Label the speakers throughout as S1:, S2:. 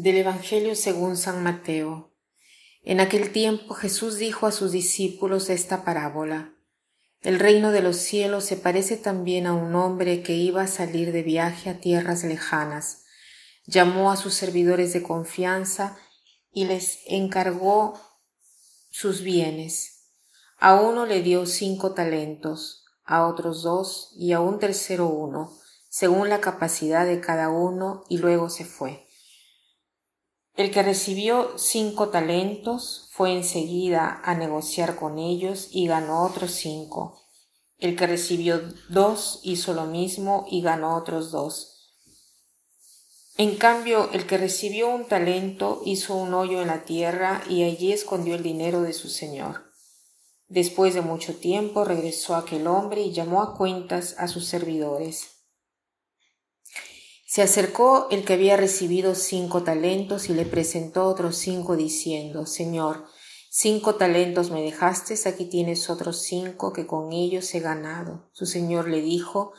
S1: Del Evangelio según San Mateo. En aquel tiempo Jesús dijo a sus discípulos esta parábola. El reino de los cielos se parece también a un hombre que iba a salir de viaje a tierras lejanas. Llamó a sus servidores de confianza y les encargó sus bienes. A uno le dio cinco talentos, a otros dos y a un tercero uno, según la capacidad de cada uno, y luego se fue. El que recibió cinco talentos fue enseguida a negociar con ellos y ganó otros cinco. El que recibió dos hizo lo mismo y ganó otros dos. En cambio, el que recibió un talento hizo un hoyo en la tierra y allí escondió el dinero de su señor. Después de mucho tiempo regresó aquel hombre y llamó a cuentas a sus servidores. Se acercó el que había recibido cinco talentos y le presentó otros cinco diciendo, Señor, cinco talentos me dejaste, aquí tienes otros cinco que con ellos he ganado. Su señor le dijo,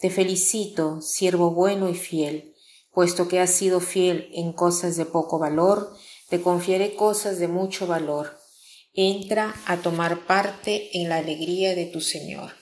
S1: Te felicito, siervo bueno y fiel, puesto que has sido fiel en cosas de poco valor, te confiaré cosas de mucho valor. Entra a tomar parte en la alegría de tu señor.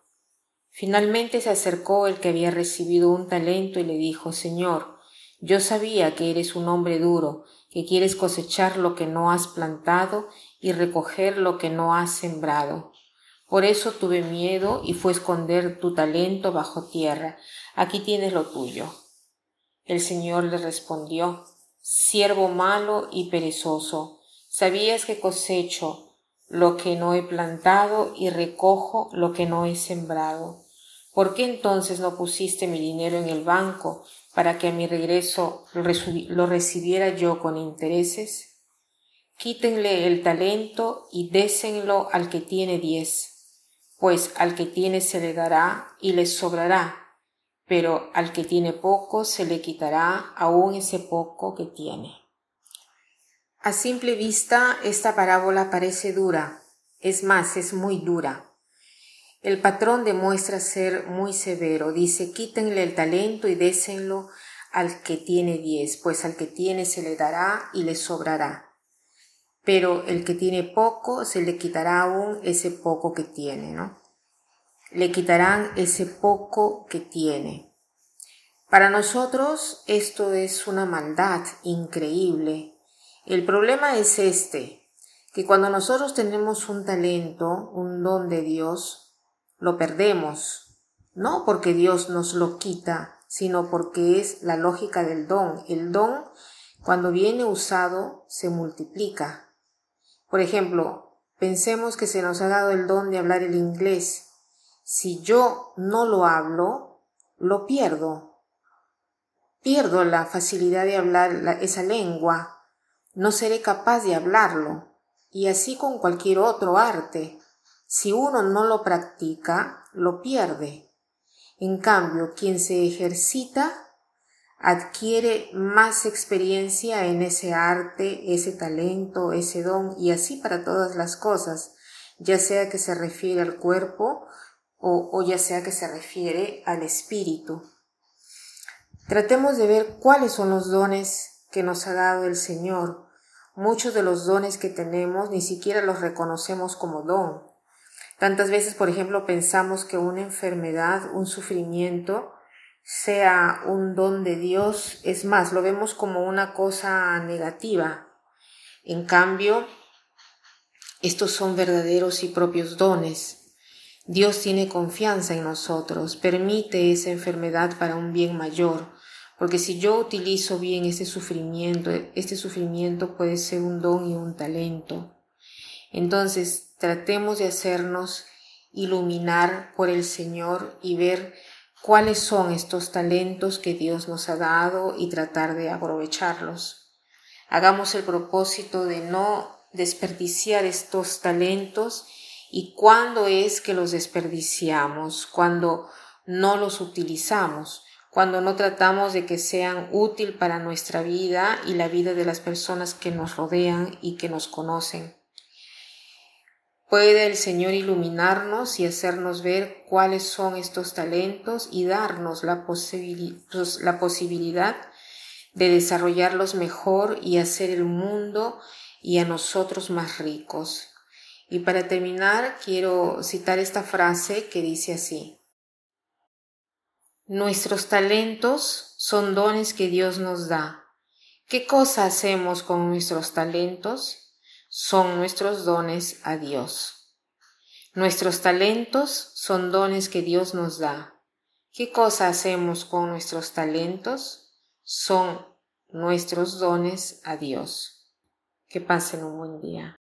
S1: Finalmente se acercó el que había recibido un talento y le dijo, Señor, yo sabía que eres un hombre duro, que quieres cosechar lo que no has plantado y recoger lo que no has sembrado. Por eso tuve miedo y fue esconder tu talento bajo tierra. Aquí tienes lo tuyo. El Señor le respondió, Siervo malo y perezoso, sabías que cosecho lo que no he plantado y recojo lo que no he sembrado. ¿Por qué entonces no pusiste mi dinero en el banco para que a mi regreso lo recibiera yo con intereses? Quítenle el talento y désenlo al que tiene diez, pues al que tiene se le dará y le sobrará, pero al que tiene poco se le quitará aún ese poco que tiene. A simple vista, esta parábola parece dura, es más, es muy dura. El patrón demuestra ser muy severo, dice, quítenle el talento y désenlo al que tiene diez, pues al que tiene se le dará y le sobrará. Pero el que tiene poco, se le quitará aún ese poco que tiene, ¿no? Le quitarán ese poco que tiene. Para nosotros esto es una maldad increíble, el problema es este, que cuando nosotros tenemos un talento, un don de Dios, lo perdemos, no porque Dios nos lo quita, sino porque es la lógica del don. El don, cuando viene usado, se multiplica. Por ejemplo, pensemos que se nos ha dado el don de hablar el inglés. Si yo no lo hablo, lo pierdo. Pierdo la facilidad de hablar esa lengua no seré capaz de hablarlo, y así con cualquier otro arte. Si uno no lo practica, lo pierde. En cambio, quien se ejercita adquiere más experiencia en ese arte, ese talento, ese don, y así para todas las cosas, ya sea que se refiere al cuerpo o, o ya sea que se refiere al espíritu. Tratemos de ver cuáles son los dones que nos ha dado el Señor. Muchos de los dones que tenemos ni siquiera los reconocemos como don. Tantas veces, por ejemplo, pensamos que una enfermedad, un sufrimiento, sea un don de Dios, es más, lo vemos como una cosa negativa. En cambio, estos son verdaderos y propios dones. Dios tiene confianza en nosotros, permite esa enfermedad para un bien mayor, porque si yo utilizo bien este sufrimiento, este sufrimiento puede ser un don y un talento. Entonces, tratemos de hacernos iluminar por el Señor y ver cuáles son estos talentos que Dios nos ha dado y tratar de aprovecharlos. Hagamos el propósito de no desperdiciar estos talentos y cuándo es que los desperdiciamos, cuando no los utilizamos, cuando no tratamos de que sean útil para nuestra vida y la vida de las personas que nos rodean y que nos conocen. Puede el Señor iluminarnos y hacernos ver cuáles son estos talentos y darnos la, la posibilidad de desarrollarlos mejor y hacer el mundo y a nosotros más ricos. Y para terminar, quiero citar esta frase que dice así. Nuestros talentos son dones que Dios nos da. ¿Qué cosa hacemos con nuestros talentos? Son nuestros dones a Dios. Nuestros talentos son dones que Dios nos da. ¿Qué cosa hacemos con nuestros talentos? Son nuestros dones a Dios. Que pasen un buen día.